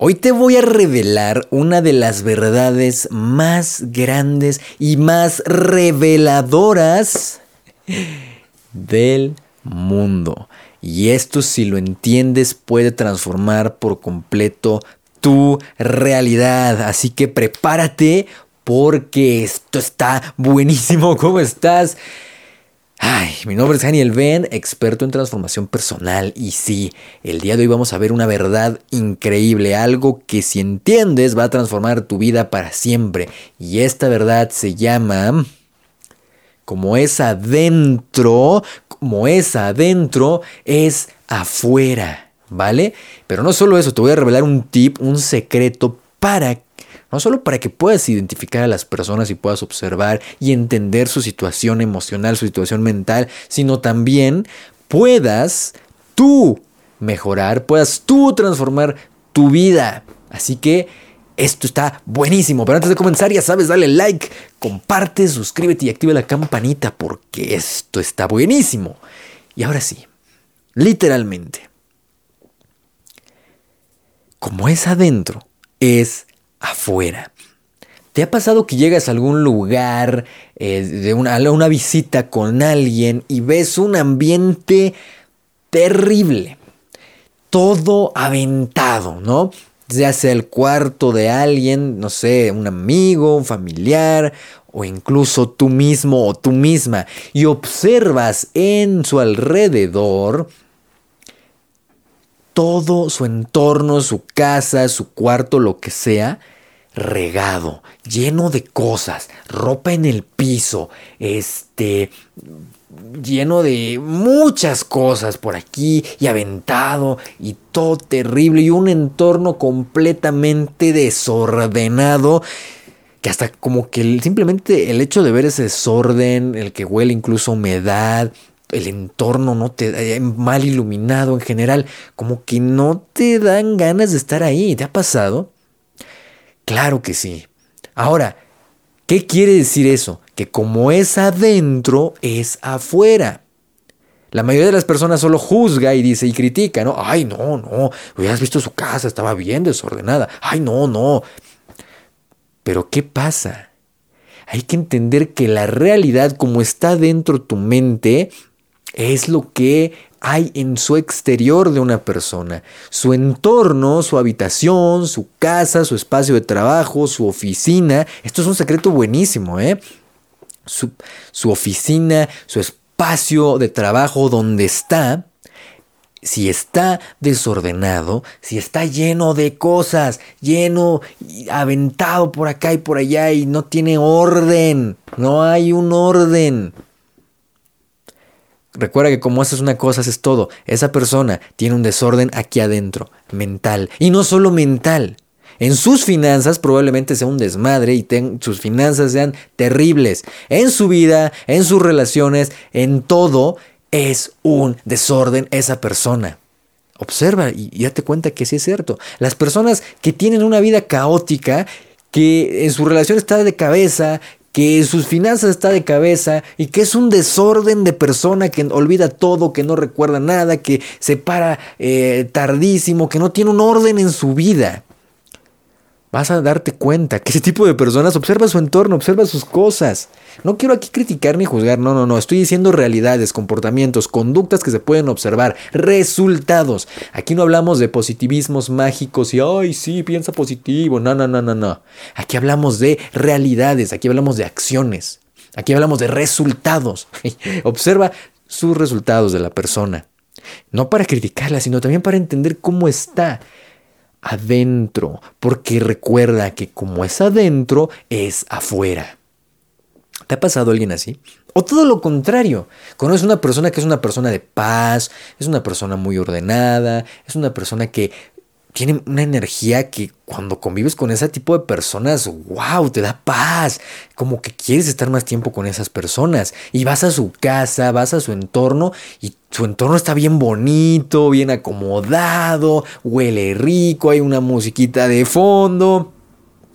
Hoy te voy a revelar una de las verdades más grandes y más reveladoras del mundo. Y esto si lo entiendes puede transformar por completo tu realidad. Así que prepárate porque esto está buenísimo. ¿Cómo estás? Ay, mi nombre es Daniel Ben, experto en transformación personal y sí, el día de hoy vamos a ver una verdad increíble, algo que si entiendes va a transformar tu vida para siempre. Y esta verdad se llama como es adentro, como es adentro, es afuera, ¿vale? Pero no solo eso, te voy a revelar un tip, un secreto para no solo para que puedas identificar a las personas y puedas observar y entender su situación emocional, su situación mental, sino también puedas tú mejorar, puedas tú transformar tu vida. Así que esto está buenísimo. Pero antes de comenzar, ya sabes, dale like, comparte, suscríbete y activa la campanita porque esto está buenísimo. Y ahora sí, literalmente, como es adentro, es afuera. ¿Te ha pasado que llegas a algún lugar, eh, de una, a una visita con alguien y ves un ambiente terrible? Todo aventado, ¿no? Ya sea el cuarto de alguien, no sé, un amigo, un familiar, o incluso tú mismo o tú misma, y observas en su alrededor todo su entorno, su casa, su cuarto, lo que sea, regado, lleno de cosas, ropa en el piso, este, lleno de muchas cosas por aquí y aventado y todo terrible y un entorno completamente desordenado que hasta como que simplemente el hecho de ver ese desorden, el que huele incluso humedad, el entorno no te eh, mal iluminado en general, como que no te dan ganas de estar ahí. ¿Te ha pasado? Claro que sí. Ahora, ¿qué quiere decir eso? Que como es adentro, es afuera. La mayoría de las personas solo juzga y dice y critica, ¿no? Ay, no, no, hubieras visto su casa, estaba bien desordenada. Ay, no, no. Pero ¿qué pasa? Hay que entender que la realidad como está dentro tu mente es lo que hay en su exterior de una persona. Su entorno, su habitación, su casa, su espacio de trabajo, su oficina. Esto es un secreto buenísimo, ¿eh? Su, oficina, su espacio de trabajo donde está. Si está desordenado, si está lleno de cosas, lleno, aventado por acá y por allá y no tiene orden, no hay un orden. Recuerda que como haces una cosa, haces todo. Esa persona tiene un desorden aquí adentro, mental. Y no solo mental. En sus finanzas probablemente sea un desmadre y sus finanzas sean terribles. En su vida, en sus relaciones, en todo, es un desorden esa persona. Observa y, y date cuenta que sí es cierto. Las personas que tienen una vida caótica, que en su relación está de cabeza, que sus finanzas está de cabeza y que es un desorden de persona que olvida todo, que no recuerda nada, que se para eh, tardísimo, que no tiene un orden en su vida vas a darte cuenta que ese tipo de personas observa su entorno, observa sus cosas. No quiero aquí criticar ni juzgar, no, no, no, estoy diciendo realidades, comportamientos, conductas que se pueden observar, resultados. Aquí no hablamos de positivismos mágicos y, ay, sí, piensa positivo, no, no, no, no, no. Aquí hablamos de realidades, aquí hablamos de acciones, aquí hablamos de resultados. Observa sus resultados de la persona. No para criticarla, sino también para entender cómo está adentro, porque recuerda que como es adentro, es afuera. ¿Te ha pasado alguien así? O todo lo contrario, conoces una persona que es una persona de paz, es una persona muy ordenada, es una persona que tiene una energía que cuando convives con ese tipo de personas, wow, te da paz. Como que quieres estar más tiempo con esas personas. Y vas a su casa, vas a su entorno y su entorno está bien bonito, bien acomodado, huele rico, hay una musiquita de fondo.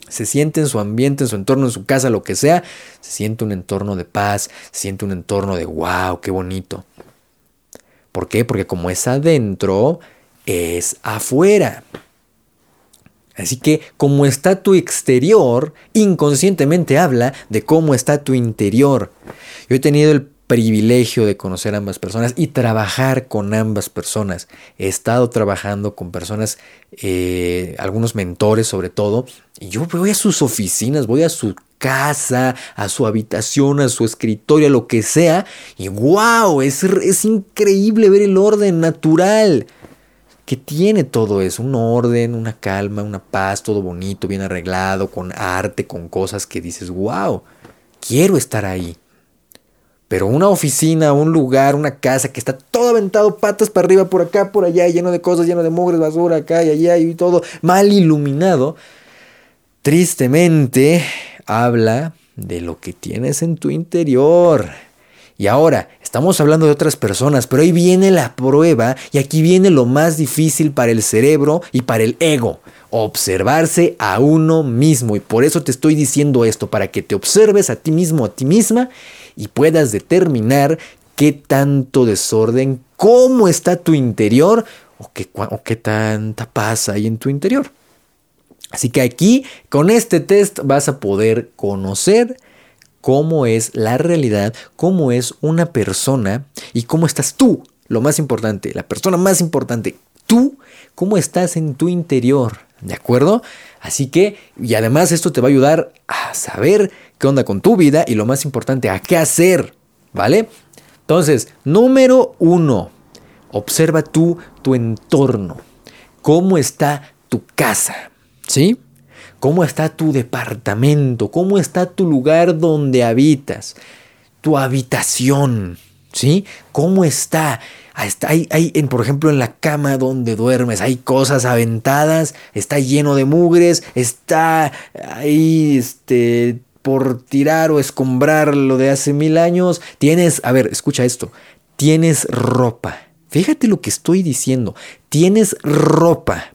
Se siente en su ambiente, en su entorno, en su casa, lo que sea. Se siente un entorno de paz, se siente un entorno de wow, qué bonito. ¿Por qué? Porque como es adentro, es afuera. Así que como está tu exterior, inconscientemente habla de cómo está tu interior. Yo he tenido el privilegio de conocer a ambas personas y trabajar con ambas personas. He estado trabajando con personas, eh, algunos mentores sobre todo, y yo voy a sus oficinas, voy a su casa, a su habitación, a su escritorio, a lo que sea, y wow, es, es increíble ver el orden natural que tiene todo eso, un orden, una calma, una paz, todo bonito, bien arreglado, con arte, con cosas que dices, wow, quiero estar ahí. Pero una oficina, un lugar, una casa que está todo aventado, patas para arriba, por acá, por allá, lleno de cosas, lleno de mugres, basura, acá y allá y todo mal iluminado, tristemente habla de lo que tienes en tu interior. Y ahora, estamos hablando de otras personas, pero ahí viene la prueba y aquí viene lo más difícil para el cerebro y para el ego, observarse a uno mismo. Y por eso te estoy diciendo esto, para que te observes a ti mismo, a ti misma y puedas determinar qué tanto desorden, cómo está tu interior o qué, o qué tanta paz hay en tu interior. Así que aquí, con este test, vas a poder conocer cómo es la realidad, cómo es una persona y cómo estás tú. Lo más importante, la persona más importante, tú, cómo estás en tu interior. ¿De acuerdo? Así que, y además esto te va a ayudar a saber qué onda con tu vida y lo más importante, a qué hacer, ¿vale? Entonces, número uno, observa tú tu entorno. ¿Cómo está tu casa? ¿Sí? ¿Cómo está tu departamento? ¿Cómo está tu lugar donde habitas? Tu habitación, ¿sí? ¿Cómo está? Hay, hay, por ejemplo, en la cama donde duermes, hay cosas aventadas, está lleno de mugres, está ahí, este, por tirar o escombrar lo de hace mil años. Tienes, a ver, escucha esto, tienes ropa. Fíjate lo que estoy diciendo. Tienes ropa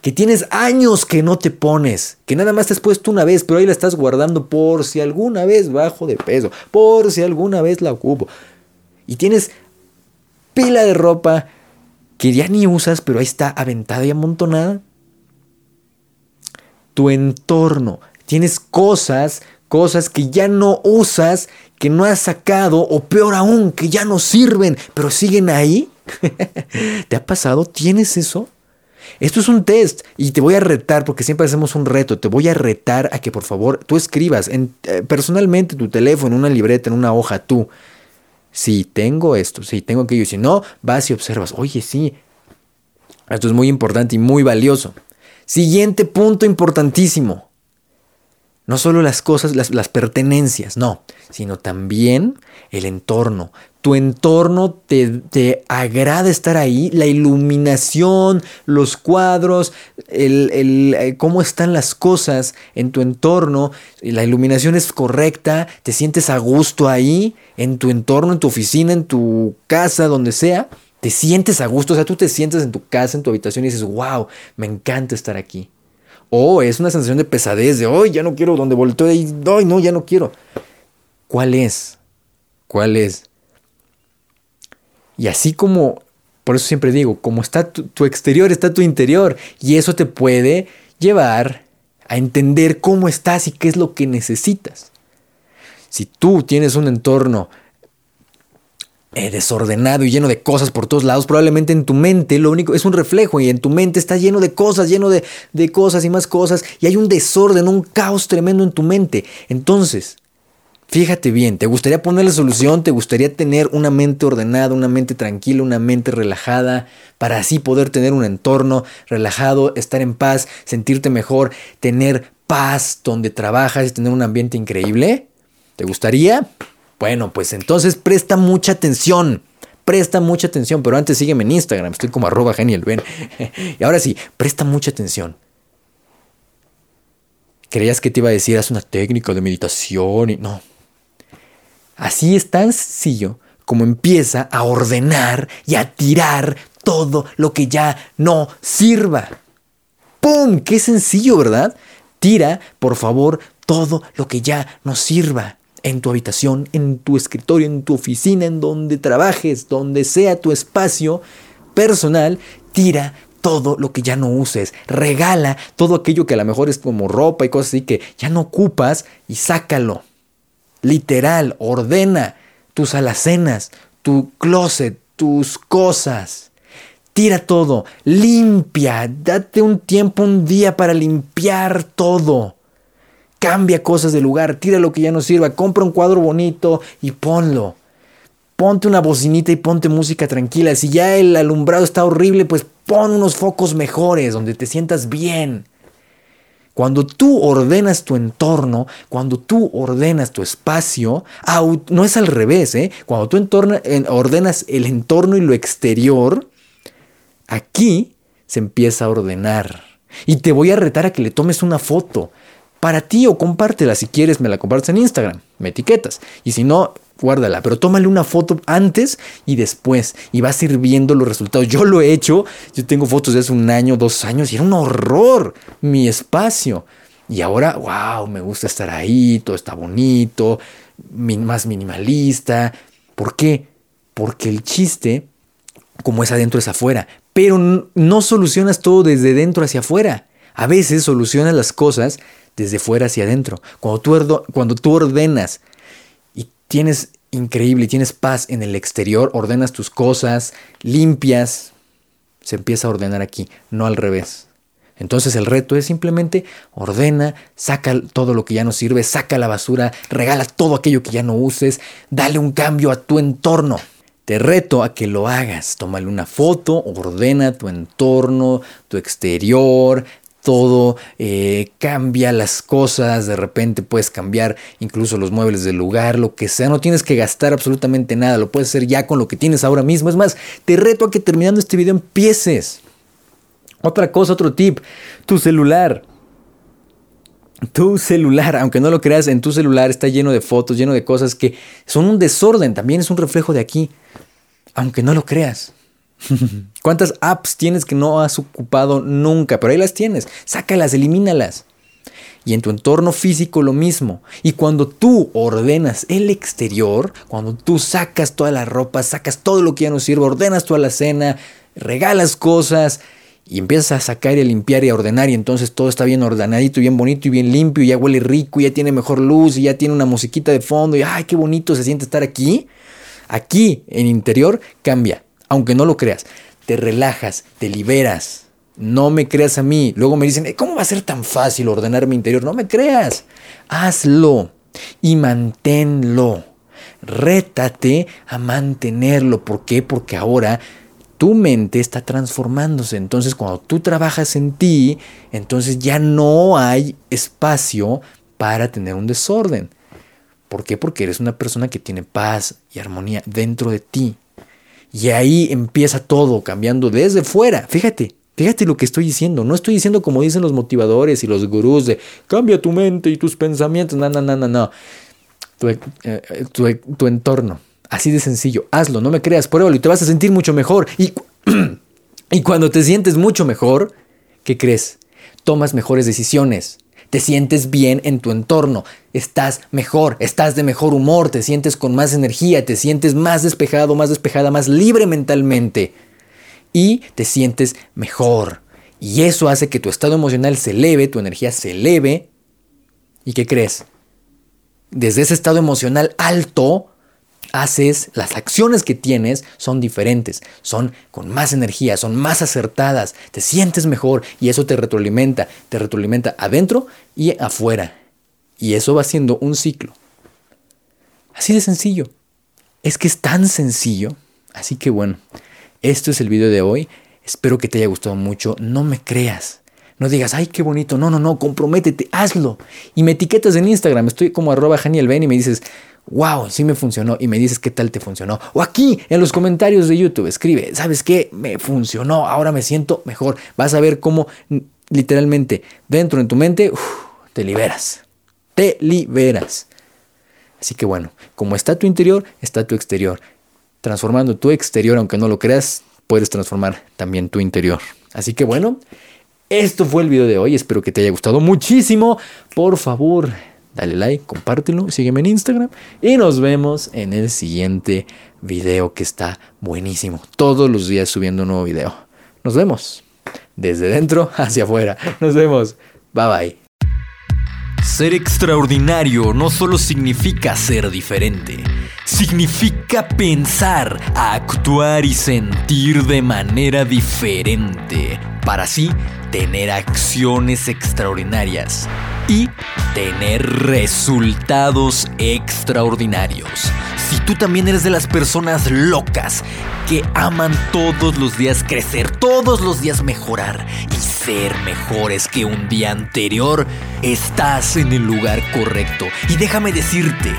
que tienes años que no te pones, que nada más te has puesto una vez, pero ahí la estás guardando por si alguna vez bajo de peso, por si alguna vez la ocupo. Y tienes pila de ropa que ya ni usas, pero ahí está aventada y amontonada. Tu entorno, tienes cosas, cosas que ya no usas, que no has sacado, o peor aún, que ya no sirven, pero siguen ahí. ¿Te ha pasado? ¿Tienes eso? Esto es un test y te voy a retar, porque siempre hacemos un reto, te voy a retar a que por favor tú escribas en, eh, personalmente tu teléfono, en una libreta, en una hoja, tú. Si tengo esto, si tengo aquello, si no, vas y observas, oye, sí, esto es muy importante y muy valioso. Siguiente punto importantísimo. No solo las cosas, las, las pertenencias, no, sino también el entorno, tu entorno te, agrada estar ahí, la iluminación, los cuadros, el, eh, cómo están las cosas en tu entorno, la iluminación es correcta, te sientes a gusto ahí, en tu entorno, en tu oficina, en tu casa, donde sea, te sientes a gusto, o sea, tú te sientes en tu casa, en tu habitación y dices, wow, me encanta estar aquí. O es una sensación de pesadez, de hoy ya no quiero, donde volteo y, hoy no, ya no quiero. ¿Cuál es? ¿Cuál es? Y así como, por eso siempre digo, como está tu, exterior, está tu interior. Y eso te puede llevar a entender cómo estás y qué es lo que necesitas. Si tú tienes un entorno eh, desordenado y lleno de cosas por todos lados, probablemente en tu mente lo único es un reflejo y en tu mente está lleno de cosas, lleno de, de cosas y más cosas y hay un desorden, un caos tremendo en tu mente. Entonces, Fíjate bien, ¿te gustaría poner la solución? ¿Te gustaría tener una mente ordenada, una mente tranquila, una mente relajada, para así poder tener un entorno relajado, estar en paz, sentirte mejor, tener paz donde trabajas y tener un ambiente increíble? ¿Te gustaría? Bueno, pues entonces presta mucha atención. Presta mucha atención, pero antes sígueme en Instagram, estoy como arroba genial, ven. y ahora sí, presta mucha atención. Creías que te iba a decir, haz una técnica de meditación y no, Así es tan sencillo como empieza a ordenar y a tirar todo lo que ya no sirva. ¡Pum! ¡Qué sencillo, ¿verdad? Tira, por favor, todo lo que ya no sirva. En tu habitación, en tu escritorio, en tu oficina, en donde trabajes, donde sea tu espacio personal, tira todo lo que ya no uses. Regala todo aquello que a lo mejor es como ropa y cosas así que ya no ocupas y sácalo. Literal, ordena tus alacenas, tu closet, tus cosas. Tira todo, limpia, date un tiempo, un día para limpiar todo. Cambia cosas de lugar, tira lo que ya no sirva, compra un cuadro bonito y ponlo. Ponte una bocinita y ponte música tranquila. Si ya el alumbrado está horrible, pues pon unos focos mejores donde te sientas bien. Cuando tú ordenas tu entorno, cuando tú ordenas tu espacio, no es al revés, ¿eh? Cuando tú ordenas el entorno y lo exterior, aquí se empieza a ordenar. Y te voy a retar a que le tomes una foto para ti o compártela. Si quieres, me la compartes en Instagram, me etiquetas. Y si no, guárdala, pero tómale una foto antes y después y vas a ir viendo los resultados. Yo lo he hecho, yo tengo fotos de hace un año, dos años y era un horror mi espacio. Y ahora, wow, me gusta estar ahí, todo está bonito, más minimalista. ¿Por qué? Porque el chiste, como es adentro, es afuera. Pero no solucionas todo desde dentro hacia afuera. A veces solucionas las cosas desde fuera hacia adentro. Cuando tú, cuando tú ordenas tienes increíble, tienes paz en el exterior, ordenas tus cosas, limpias, se empieza a ordenar aquí, no al revés. Entonces el reto es simplemente ordena, saca todo lo que ya no sirve, saca la basura, regala todo aquello que ya no uses, dale un cambio a tu entorno. Te reto a que lo hagas. Tómale una foto, ordena tu entorno, tu exterior, todo, eh, cambia las cosas, de repente puedes cambiar incluso los muebles del lugar, lo que sea, no tienes que gastar absolutamente nada, lo puedes hacer ya con lo que tienes ahora mismo. Es más, te reto a que terminando este video empieces. Otra cosa, otro tip, tu celular. Tu celular, aunque no lo creas, en tu celular está lleno de fotos, lleno de cosas que son un desorden, también es un reflejo de aquí, aunque no lo creas. ¿Cuántas apps tienes que no has ocupado nunca? Pero ahí las tienes. Sácalas, elimínalas. Y en tu entorno físico lo mismo. Y cuando tú ordenas el exterior, cuando tú sacas toda la ropa, sacas todo lo que ya no sirve, ordenas toda la cena, regalas cosas y empiezas a sacar y a limpiar y a ordenar y entonces todo está bien ordenadito y bien bonito y bien limpio y ya huele rico y ya tiene mejor luz y ya tiene una musiquita de fondo y ay, qué bonito se siente estar aquí. Aquí en interior cambia aunque no lo creas. Te relajas, te liberas. No me creas a mí. Luego me dicen, ¿cómo va a ser tan fácil ordenar mi interior? No me creas. Hazlo y manténlo. Rétate a mantenerlo. ¿Por qué? Porque ahora tu mente está transformándose. Entonces cuando tú trabajas en ti, entonces ya no hay espacio para tener un desorden. ¿Por qué? Porque eres una persona que tiene paz y armonía dentro de ti. Y ahí empieza todo cambiando desde fuera. Fíjate, fíjate lo que estoy diciendo. No estoy diciendo como dicen los motivadores y los gurús de cambia tu mente y tus pensamientos. No, no, no, no, no. Tu, eh, tu, entorno. Así de sencillo. Hazlo, no me creas, pruébalo y te vas a sentir mucho mejor. Y, y cuando te sientes mucho mejor, ¿qué crees? Tomas mejores decisiones te sientes bien en tu entorno, estás mejor, estás de mejor humor, te sientes con más energía, te sientes más despejado, más despejada, más libre mentalmente y te sientes mejor. Y eso hace que tu estado emocional se eleve, tu energía se eleve. ¿Y qué crees? Desde ese estado emocional alto, haces, las acciones que tienes son diferentes, son con más energía, son más acertadas, te sientes mejor y eso te retroalimenta, te retroalimenta adentro y afuera. Y eso va siendo un ciclo. Así de sencillo. Es que es tan sencillo. Así que bueno, esto es el video de hoy. Espero que te haya gustado mucho. No me creas. No digas, ay, qué bonito. No, no, no, comprométete, hazlo. Y me etiquetas en Instagram. Estoy como arroba Ben y me dices, wow, sí me funcionó y me dices qué tal te funcionó. O aquí en los comentarios de YouTube escribe, ¿sabes qué? Me funcionó, ahora me siento mejor. Vas a ver cómo literalmente dentro en tu mente te liberas. Te liberas. Así que bueno, como está tu interior, está tu exterior. Transformando tu exterior, aunque no lo creas, puedes transformar también tu interior. Así que bueno, esto fue el video de hoy. Espero que te haya gustado muchísimo. Por favor, dale like, compártelo, sígueme en Instagram y nos vemos en el siguiente video que está buenísimo. Todos los días subiendo un nuevo video. Nos vemos. desde dentro hacia afuera. Nos vemos. Bye bye. Ser extraordinario no solo significa ser diferente, significa pensar, actuar y sentir de manera diferente, para así tener acciones extraordinarias y tener resultados extraordinarios. Si tú también eres de las personas locas que aman todos los días crecer, todos los días mejorar y ser mejores que un día anterior, estás en el lugar correcto. Y déjame decirte,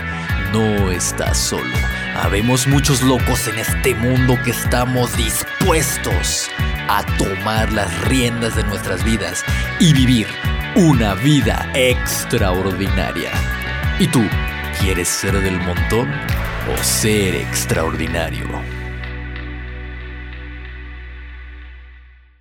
no estás solo. Habemos muchos locos en este mundo que estamos dispuestos a tomar las riendas de nuestras vidas y vivir una vida extraordinaria. ¿Y tú quieres ser del montón o ser extraordinario?